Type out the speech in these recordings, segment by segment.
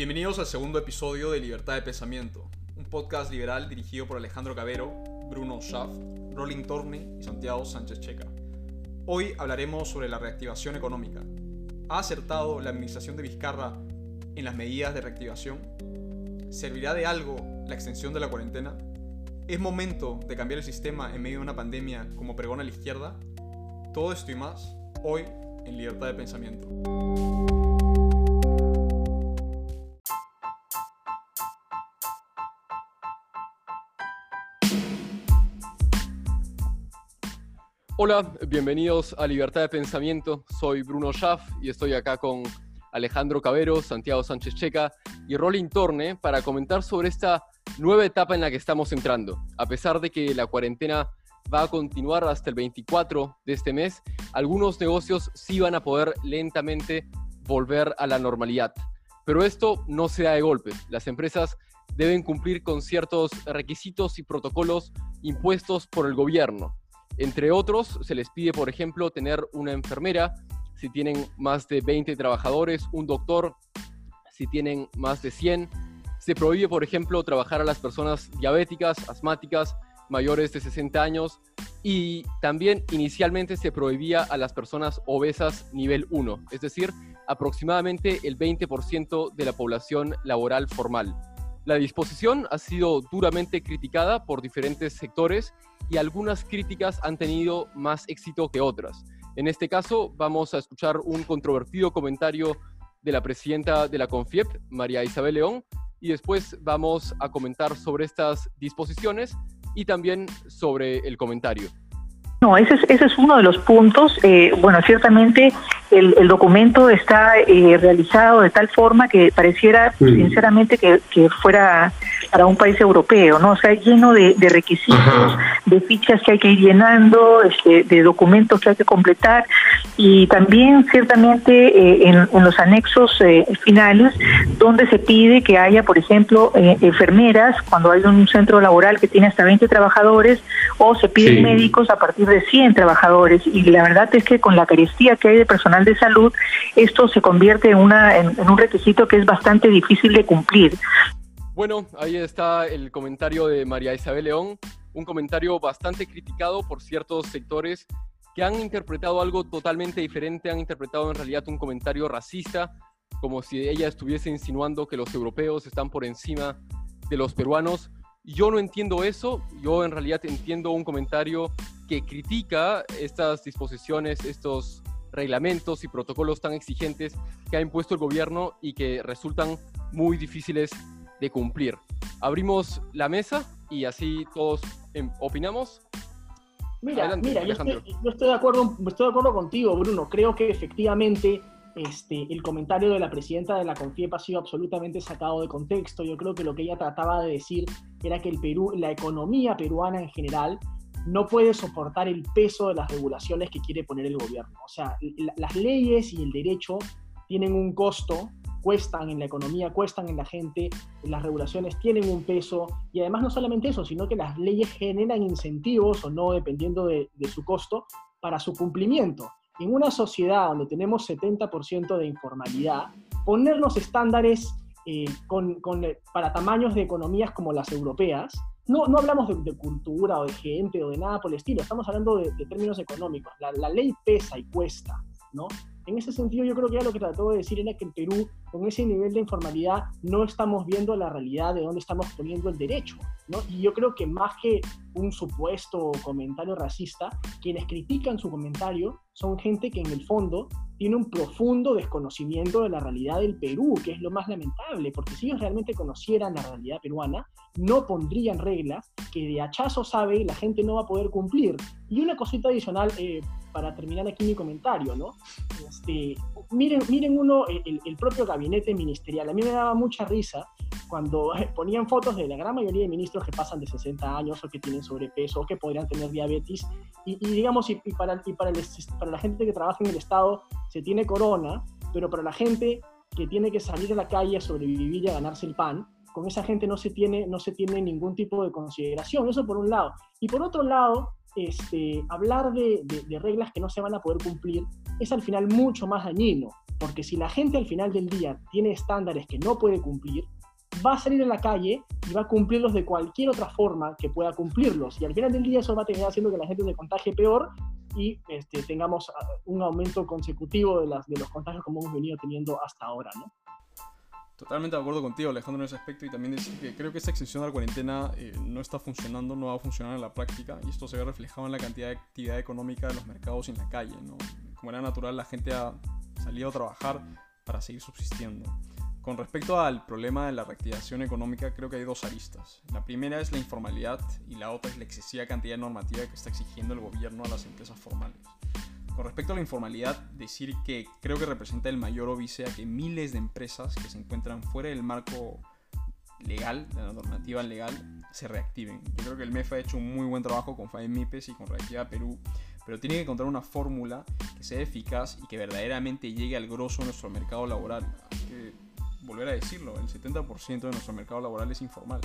Bienvenidos al segundo episodio de Libertad de Pensamiento, un podcast liberal dirigido por Alejandro Cabero, Bruno Schaff, Rolling Torne y Santiago Sánchez Checa. Hoy hablaremos sobre la reactivación económica. ¿Ha acertado la administración de Vizcarra en las medidas de reactivación? ¿Servirá de algo la extensión de la cuarentena? ¿Es momento de cambiar el sistema en medio de una pandemia como pregona la izquierda? Todo esto y más hoy en Libertad de Pensamiento. Hola, bienvenidos a Libertad de Pensamiento. Soy Bruno Schaff y estoy acá con Alejandro Cabero, Santiago Sánchez Checa y Rolling Torne para comentar sobre esta nueva etapa en la que estamos entrando. A pesar de que la cuarentena va a continuar hasta el 24 de este mes, algunos negocios sí van a poder lentamente volver a la normalidad. Pero esto no se da de golpe. Las empresas deben cumplir con ciertos requisitos y protocolos impuestos por el gobierno. Entre otros, se les pide, por ejemplo, tener una enfermera, si tienen más de 20 trabajadores, un doctor, si tienen más de 100. Se prohíbe, por ejemplo, trabajar a las personas diabéticas, asmáticas, mayores de 60 años y también inicialmente se prohibía a las personas obesas nivel 1, es decir, aproximadamente el 20% de la población laboral formal. La disposición ha sido duramente criticada por diferentes sectores y algunas críticas han tenido más éxito que otras. En este caso, vamos a escuchar un controvertido comentario de la presidenta de la CONFIEP, María Isabel León, y después vamos a comentar sobre estas disposiciones y también sobre el comentario. No, ese es, uno de los puntos. Eh, bueno, ciertamente el, el documento está eh, realizado de tal forma que pareciera, sinceramente, que, que fuera para un país europeo, ¿no? O sea, lleno de, de requisitos, de fichas que hay que ir llenando, este, de documentos que hay que completar y también ciertamente eh, en, en, los anexos eh, finales donde se pide que haya, por ejemplo, eh, enfermeras cuando hay un centro laboral que tiene hasta 20 trabajadores o se piden sí. médicos a partir de 100 trabajadores y la verdad es que con la carestía que hay de personal de salud esto se convierte en, una, en, en un requisito que es bastante difícil de cumplir. Bueno, ahí está el comentario de María Isabel León, un comentario bastante criticado por ciertos sectores que han interpretado algo totalmente diferente, han interpretado en realidad un comentario racista, como si ella estuviese insinuando que los europeos están por encima de los peruanos. Yo no entiendo eso, yo en realidad entiendo un comentario que critica estas disposiciones, estos reglamentos y protocolos tan exigentes que ha impuesto el gobierno y que resultan muy difíciles de cumplir. Abrimos la mesa y así todos em, opinamos. Mira, Adelante, mira, yo estoy, yo estoy, de acuerdo, estoy de acuerdo contigo, Bruno. Creo que efectivamente este, el comentario de la presidenta de la CONFIEP ha sido absolutamente sacado de contexto. Yo creo que lo que ella trataba de decir era que el Perú, la economía peruana en general, no puede soportar el peso de las regulaciones que quiere poner el gobierno. O sea, las leyes y el derecho tienen un costo cuestan en la economía, cuestan en la gente, las regulaciones tienen un peso y además no solamente eso, sino que las leyes generan incentivos o no, dependiendo de, su costo, para su cumplimiento. En una sociedad donde tenemos 70% de informalidad, ponernos estándares eh, con, para tamaños de economías como las europeas, no, no hablamos de, de, cultura o de gente o de nada por el estilo, estamos hablando de, de términos económicos. La, la, ley pesa y cuesta, ¿no? En ese sentido, yo creo que ya lo que trató de decir era que en Perú, con ese nivel de informalidad, no estamos viendo la realidad de dónde estamos poniendo el derecho. ¿no? Y yo creo que más que un supuesto comentario racista, quienes critican su comentario son gente que en el fondo tiene un profundo desconocimiento de la realidad del Perú, que es lo más lamentable, porque si ellos realmente conocieran la realidad peruana, no pondrían reglas que de hachazo sabe la gente no va a poder cumplir. Y una cosita adicional, eh, para terminar aquí mi comentario, ¿no? Este, miren, miren uno, el, el, propio gabinete ministerial. A mí me daba mucha risa cuando ponían fotos de la gran mayoría de ministros que pasan de 60 años o que tienen sobrepeso o que podrían tener diabetes. Y, y digamos, y, y, para, y para, el, para la gente que trabaja en el Estado se tiene corona, pero para la gente que tiene que salir a la calle a sobrevivir y a ganarse el pan, con esa gente no se tiene, no se tiene ningún tipo de consideración. Eso por un lado. Y por otro lado, este, hablar de, de, reglas que no se van a poder cumplir es al final mucho más dañino, porque si la gente al final del día tiene estándares que no puede cumplir, va a salir a la calle y va a cumplirlos de cualquier otra forma que pueda cumplirlos. Y al final del día eso va a terminar haciendo que la gente se contagie peor y este, tengamos ah, un aumento consecutivo de, las, de los contagios como hemos venido teniendo hasta ahora, ¿no? Totalmente de acuerdo contigo, Alejandro, en ese aspecto. Y también decir que creo que esta extensión de la cuarentena eh, no está funcionando, no va a funcionar en la práctica. Y esto se ve reflejado en la cantidad de actividad económica de los mercados en la calle. ¿no? Como era natural, la gente ha salido a trabajar para seguir subsistiendo. Con respecto al problema de la reactivación económica, creo que hay dos aristas. La primera es la informalidad y la otra es la excesiva cantidad normativa que está exigiendo el gobierno a las empresas formales. Con respecto a la informalidad, decir que creo que representa el mayor óbice a que miles de empresas que se encuentran fuera del marco legal, de la normativa legal, se reactiven. Yo creo que el MEF ha hecho un muy buen trabajo con FAEMIPES y con Reactiva Perú, pero tiene que encontrar una fórmula que sea eficaz y que verdaderamente llegue al grosso de nuestro mercado laboral. Volver a decirlo, el 70% de nuestro mercado laboral es informal.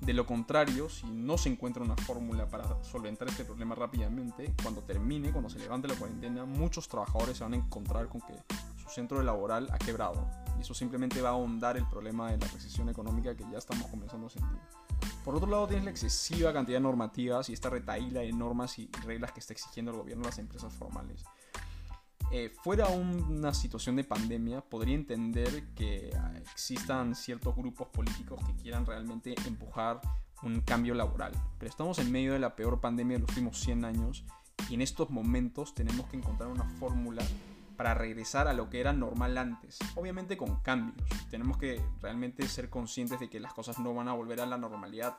De lo contrario, si no se encuentra una fórmula para solventar este problema rápidamente, cuando termine, cuando se levante la cuarentena, muchos trabajadores se van a encontrar con que su centro laboral ha quebrado. Y eso simplemente va a ahondar el problema de la recesión económica que ya estamos comenzando a sentir. Por otro lado, tienes la excesiva cantidad de normativas y esta retaíla de normas y reglas que está exigiendo el gobierno a las empresas formales. Eh, fuera una situación de pandemia, podría entender que existan ciertos grupos políticos que quieran realmente empujar un cambio laboral. Pero estamos en medio de la peor pandemia de los últimos 100 años y en estos momentos tenemos que encontrar una fórmula para regresar a lo que era normal antes. Obviamente con cambios. Tenemos que realmente ser conscientes de que las cosas no van a volver a la normalidad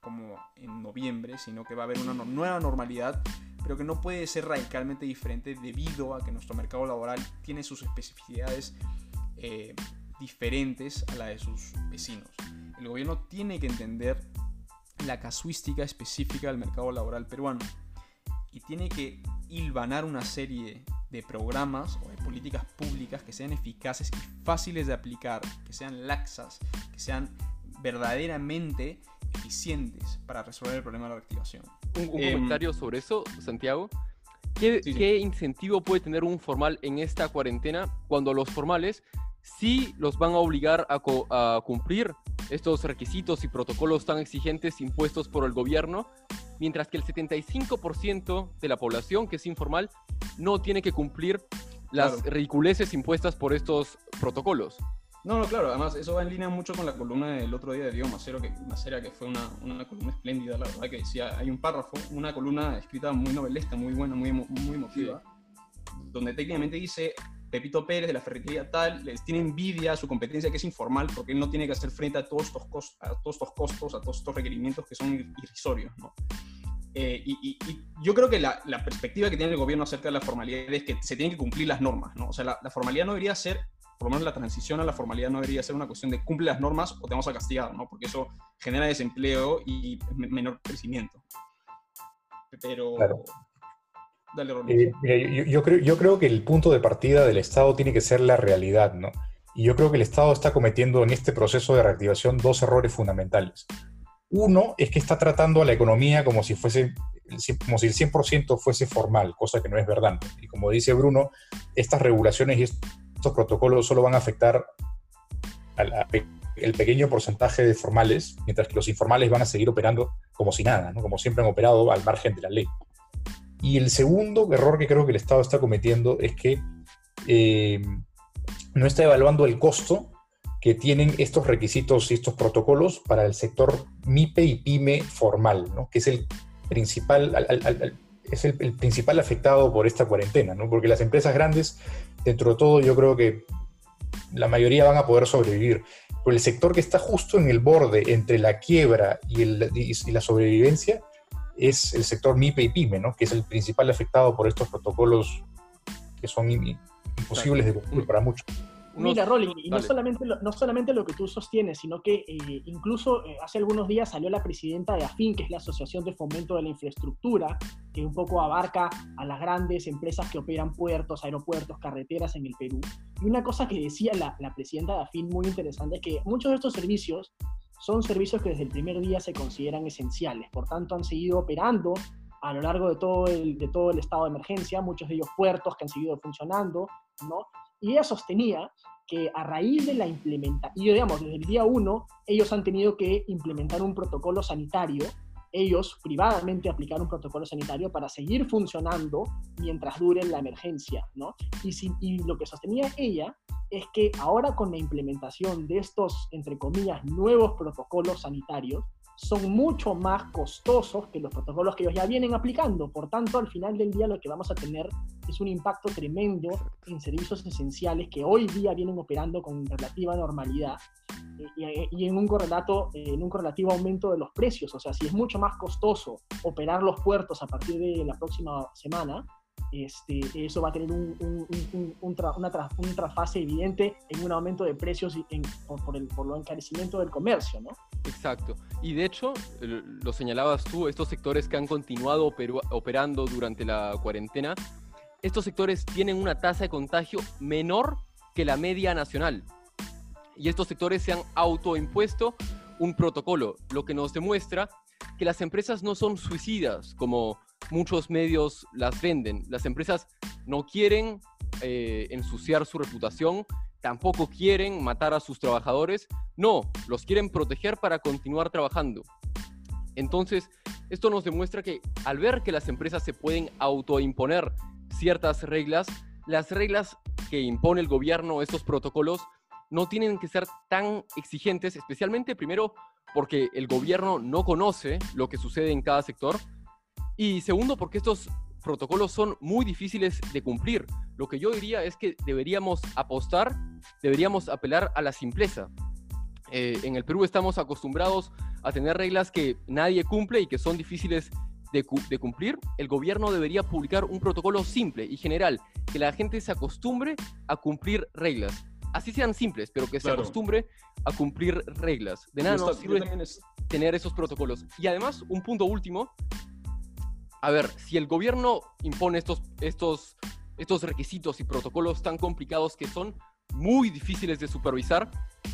como en noviembre, sino que va a haber una nueva normalidad pero que no puede ser radicalmente diferente debido a que nuestro mercado laboral tiene sus especificidades eh, diferentes a la de sus vecinos. El gobierno tiene que entender la casuística específica del mercado laboral peruano y tiene que hilvanar una serie de programas o de políticas públicas que sean eficaces y fáciles de aplicar, que sean laxas, que sean verdaderamente eficientes para resolver el problema de la reactivación. Un, em, comentario sobre eso, Santiago. ¿Qué, incentivo puede tener un formal en esta cuarentena cuando los formales sí los van a obligar a, a cumplir estos requisitos y protocolos tan exigentes impuestos por el gobierno, mientras que el 75% de la población que es informal no tiene que cumplir las ridiculeces impuestas por estos protocolos? No, no, claro, además eso va en línea mucho con la columna del otro día de Diego Macero, que, Macera, que fue una, una, columna espléndida, la verdad, que decía, hay un párrafo, una columna escrita muy novelesca, muy buena, muy, muy emotiva, donde técnicamente dice, Pepito Pérez de la ferretería tal, les tiene envidia a su competencia que es informal porque él no tiene que hacer frente a todos estos, costos, a todos estos costos, a todos estos requerimientos que son irrisorios, ¿no? Eh, y, yo creo que la, la, perspectiva que tiene el gobierno acerca de la formalidad es que se tienen que cumplir las normas, ¿no? O sea, la, la formalidad no debería ser por lo menos la transición a la formalidad no debería ser una cuestión de cumple las normas o te vamos a castigar, ¿no? Porque eso genera desempleo y menor crecimiento. Pero... Dale, eh, yo, creo, yo creo que el punto de partida del Estado tiene que ser la realidad, ¿no? Y yo creo que el Estado está cometiendo en este proceso de reactivación dos errores fundamentales. Uno es que está tratando a la economía como si fuese como si el 100% fuese formal, cosa que no es verdad. Y como dice Bruno, estas regulaciones y estos protocolos solo van a afectar al el pequeño porcentaje de formales, mientras que los informales van a seguir operando como si nada, como siempre han operado al margen de la ley. Y el segundo error que creo que el Estado está cometiendo es que eh, no está evaluando el costo que tienen estos requisitos y estos protocolos para el sector MIPE y PYME formal, que es el principal, es el, principal afectado por esta cuarentena, porque las empresas grandes, dentro de todo, yo creo que la mayoría van a poder sobrevivir. Pero el sector que está justo en el borde entre la quiebra y, el, y la sobrevivencia es el sector MIPE y PYME, ¿no? que es el principal afectado por estos protocolos que son imposibles de cumplir para muchos. Mira, Rolling, y no solamente, lo, no solamente lo que tú sostienes, sino que eh, incluso eh, hace algunos días salió la presidenta de AFIN, que es la Asociación de Fomento de la Infraestructura, que un poco abarca a las grandes empresas que operan puertos, aeropuertos, carreteras en el Perú. Y una cosa que decía la, la presidenta de AFIN muy interesante es que muchos de estos servicios son servicios que desde el primer día se consideran esenciales, por tanto han seguido operando a lo largo de todo, el, de todo el estado de emergencia, muchos de ellos puertos que han seguido funcionando, ¿no? Y ella sostenía que a raíz de la implementación, y digamos, desde el día uno, ellos han tenido que implementar un protocolo sanitario, ellos privadamente aplicar un protocolo sanitario para seguir funcionando mientras dure la emergencia, ¿no? Y, y lo que sostenía ella es que ahora con la implementación de estos, entre comillas, nuevos protocolos sanitarios, son mucho más costosos que los protocolos que ellos ya vienen aplicando. Por tanto, al final del día lo que vamos a tener es un impacto tremendo en servicios esenciales que hoy día vienen operando con relativa normalidad eh, y, en, un correlato, en un correlativo aumento de los precios. O sea, si es mucho más costoso operar los puertos a partir de la próxima semana, este, eso va a tener un, un, una trasfase evidente en un aumento de precios en, por, el, por el encarecimiento del comercio, ¿no? Exacto. Y de hecho, lo señalabas tú, estos sectores que han continuado operando durante la cuarentena, estos sectores tienen una tasa de contagio menor que la media nacional. Y estos sectores se han autoimpuesto un protocolo, lo que nos demuestra que las empresas no son suicidas, como muchos medios las venden. Las empresas no quieren eh, ensuciar su reputación, tampoco quieren matar a sus trabajadores, no, los quieren proteger para continuar trabajando. Entonces, esto nos demuestra que al ver que las empresas se pueden autoimponer ciertas reglas, las reglas que impone el gobierno, estos protocolos, no tienen que ser tan exigentes, especialmente primero porque el gobierno no conoce lo que sucede en cada sector y segundo porque estos protocolos son muy difíciles de cumplir. Lo que yo diría es que deberíamos apostar, deberíamos apelar a la simpleza. Eh, en el Perú estamos acostumbrados a tener reglas que nadie cumple y que son difíciles de, cumplir. El gobierno debería publicar un protocolo simple y general, que la gente se acostumbre a cumplir reglas. Así sean simples, pero que se acostumbre a cumplir reglas. De nada nos sirve tener esos protocolos. Y además, un punto último, a ver, si el gobierno impone estos, estos, estos requisitos y protocolos tan complicados que son muy difíciles de supervisar,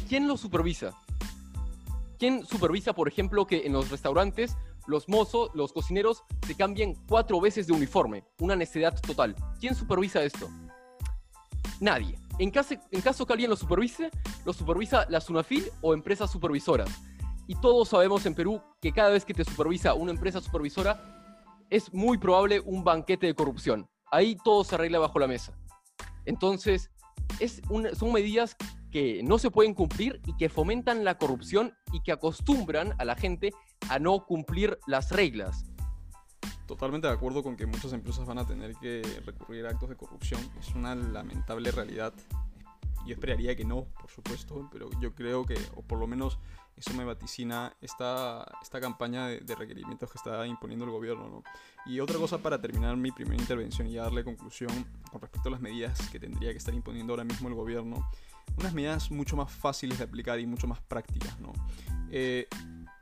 ¿quién los supervisa? ¿Quién supervisa, por ejemplo, que en los restaurantes los mozos, los cocineros se cambien cuatro veces de uniforme? Una necesidad total. ¿Quién supervisa esto? Nadie. En caso, en caso que alguien lo supervise, lo supervisa la SUNAFIL o empresas supervisoras. Y todos sabemos en Perú que cada vez que te supervisa una empresa supervisora, es muy probable un banquete de corrupción. Ahí todo se arregla bajo la mesa. Entonces, es son medidas que no se pueden cumplir y que fomentan la corrupción y que acostumbran a la gente a no cumplir las reglas. Totalmente de acuerdo con que muchas empresas van a tener que recurrir a actos de corrupción. Es una lamentable realidad. Yo esperaría que no, por supuesto, pero yo creo que, o por lo menos eso me vaticina esta, esta campaña de, requerimientos que está imponiendo el gobierno. ¿no? Y otra cosa para terminar mi primera intervención y darle conclusión con respecto a las medidas que tendría que estar imponiendo ahora mismo el gobierno, unas medidas mucho más fáciles de aplicar y mucho más prácticas. ¿no? Eh,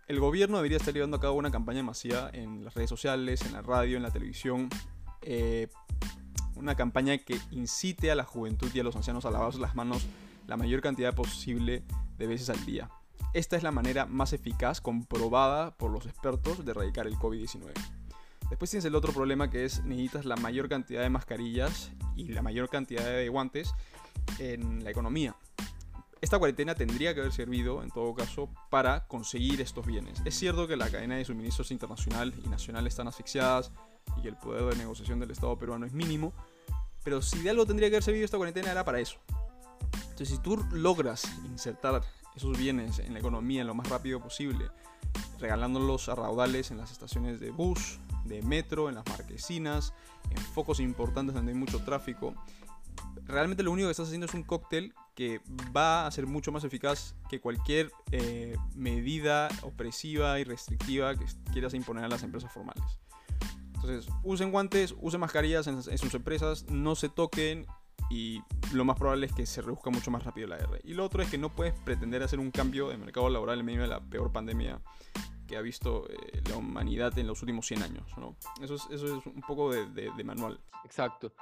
el gobierno debería estar llevando a cabo una campaña masiva en las redes sociales, en la radio, en la televisión. Eh, una campaña que incite a la juventud y a los ancianos a lavarse las manos la mayor cantidad posible de veces al día. Esta es la manera más eficaz, comprobada por los expertos, de erradicar el COVID-19. Después tienes el otro problema que es necesitas la mayor cantidad de mascarillas y la mayor cantidad de guantes en la economía. Esta cuarentena tendría que haber servido, en todo caso, para conseguir estos bienes. Es cierto que la cadena de suministros internacional y nacional están asfixiadas y el poder de negociación del Estado peruano es mínimo, pero si de algo tendría que haber servido esta cuarentena era para eso. Entonces, si tú logras insertar esos bienes en la economía lo más rápido posible, regalándolos a raudales en las estaciones de bus, de metro, en las marquesinas, en focos importantes donde hay mucho tráfico. Realmente lo único que estás haciendo es un cóctel que va a ser mucho más eficaz que cualquier eh, medida opresiva y restrictiva que quieras imponer a las empresas formales. Entonces, usen guantes, usen mascarillas en sus empresas, no se toquen y lo más probable es que se reduzca mucho más rápido la R. Y lo otro es que no puedes pretender hacer un cambio de mercado laboral en medio de la peor pandemia que ha visto eh, la humanidad en los últimos 100 años. ¿no? Eso, es, eso es un poco de, de, manual. Exacto,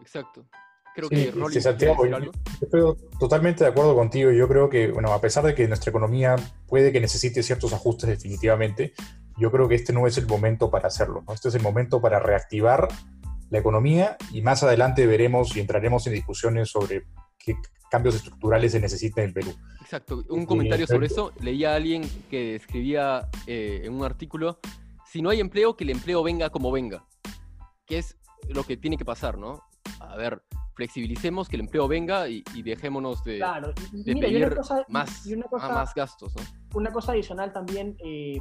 exacto. Creo que sí, Santiago, yo estoy totalmente de acuerdo contigo. Yo creo que, bueno, a pesar de que nuestra economía puede que necesite ciertos ajustes definitivamente, yo creo que este no es el momento para hacerlo. Este es el momento para reactivar la economía y más adelante veremos y entraremos en discusiones sobre qué cambios estructurales se necesitan en el Perú. Exacto, un comentario sobre eso. Leía a alguien que escribía eh, en un artículo, si no hay empleo, que el empleo venga como venga, que es lo que tiene que pasar, ¿no? A ver, flexibilicemos, que el empleo venga y, dejémonos de, pedir más, más gastos, ¿no? Una cosa adicional también, eh,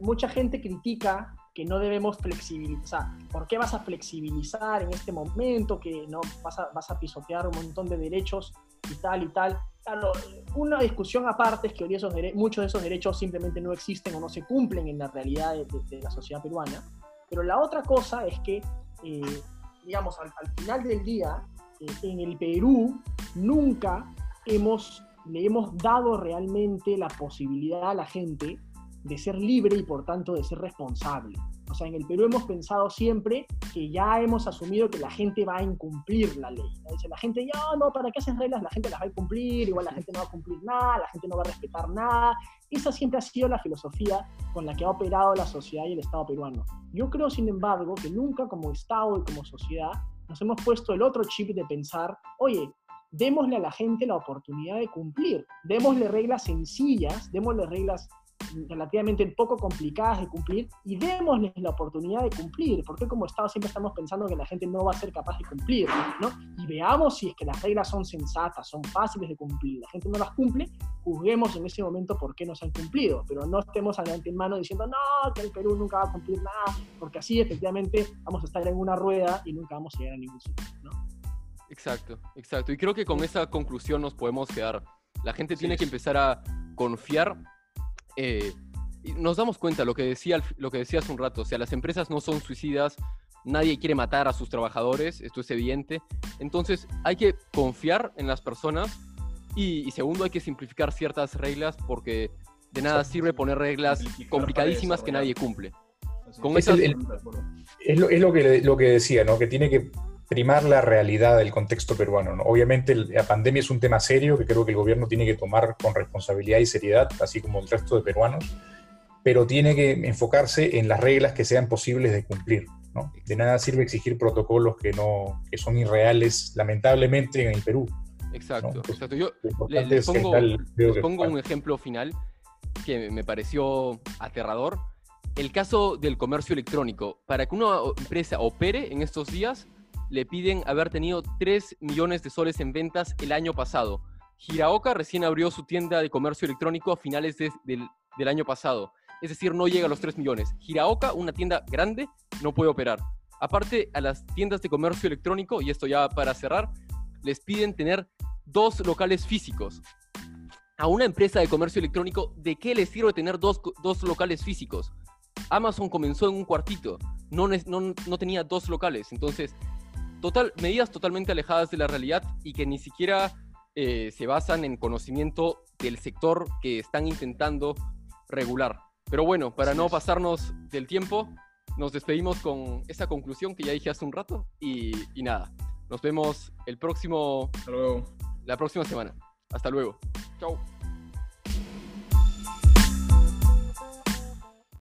mucha gente critica que no debemos flexibilizar. ¿Por qué vas a flexibilizar en este momento? Que no vas a, vas a pisotear un montón de derechos y tal y tal. Claro, una discusión aparte es que hoy esos muchos de esos derechos simplemente no existen o no se cumplen en la realidad de, la sociedad peruana. Pero la otra cosa es que, eh, digamos, al, final del día, eh, en el Perú nunca hemos, le hemos dado realmente la posibilidad a la gente de ser libre y por tanto de ser responsable. O sea, en el Perú hemos pensado siempre que ya hemos asumido que la gente va a incumplir la ley. Dice la gente, ya no, ¿para qué hacen reglas? La gente las va a incumplir, igual la gente no va a cumplir nada, la gente no va a respetar nada. Esa siempre ha sido la filosofía con la que ha operado la sociedad y el Estado peruano. Yo creo, sin embargo, que nunca como Estado y como sociedad nos hemos puesto el otro chip de pensar, oye, démosle a la gente la oportunidad de cumplir, démosle reglas sencillas, démosle reglas relativamente poco complicadas de cumplir y démosles la oportunidad de cumplir, porque como Estado siempre estamos pensando que la gente no va a ser capaz de cumplir, ¿no? Y veamos si es que las reglas son sensatas, son fáciles de cumplir, la gente no las cumple, juzguemos en ese momento por qué no se han cumplido, pero no estemos adelante en mano diciendo, no, que el Perú nunca va a cumplir nada, porque así efectivamente vamos a estar en una rueda y nunca vamos a llegar a ningún sitio, ¿no? Exacto, exacto. Y creo que con esa conclusión nos podemos quedar. La gente tiene que empezar a confiar eh, nos damos cuenta, lo que, decía, lo que decía hace un rato, o sea, las empresas no son suicidas, nadie quiere matar a sus trabajadores, esto es evidente. Entonces hay que confiar en las personas y, segundo hay que simplificar ciertas reglas porque de nada sirve poner reglas complicadísimas que nadie cumple. es, lo, que, lo que decía, ¿no? que tiene que primar la realidad del contexto peruano. Obviamente la pandemia es un tema serio que creo que el gobierno tiene que tomar con responsabilidad y seriedad, así como el resto de peruanos, pero tiene que enfocarse en las reglas que sean posibles de cumplir. De nada sirve exigir protocolos que, no, que son irreales, lamentablemente, en el Perú. Exacto, exacto. Yo pongo, les pongo un ejemplo final que me pareció aterrador. El caso del comercio electrónico. Para que una empresa opere en estos días, le piden haber tenido 3 millones de soles en ventas el año pasado. Hiraoka recién abrió su tienda de comercio electrónico a finales del, año pasado. Es decir, no llega a los 3 millones. Hiraoka, una tienda grande, no puede operar. Aparte, a las tiendas de comercio electrónico, y esto ya para cerrar, les piden tener dos locales físicos. A una empresa de comercio electrónico, ¿de qué les sirve tener dos, locales físicos? Amazon comenzó en un cuartito, no, no, no tenía dos locales. Entonces, total, medidas totalmente alejadas de la realidad y que ni siquiera eh, se basan en conocimiento del sector que están intentando regular. Pero bueno, para no pasarnos del tiempo, nos despedimos con esa conclusión que ya dije hace un rato y, y nada, nos vemos el próximo, la próxima semana. Hasta luego. Chao.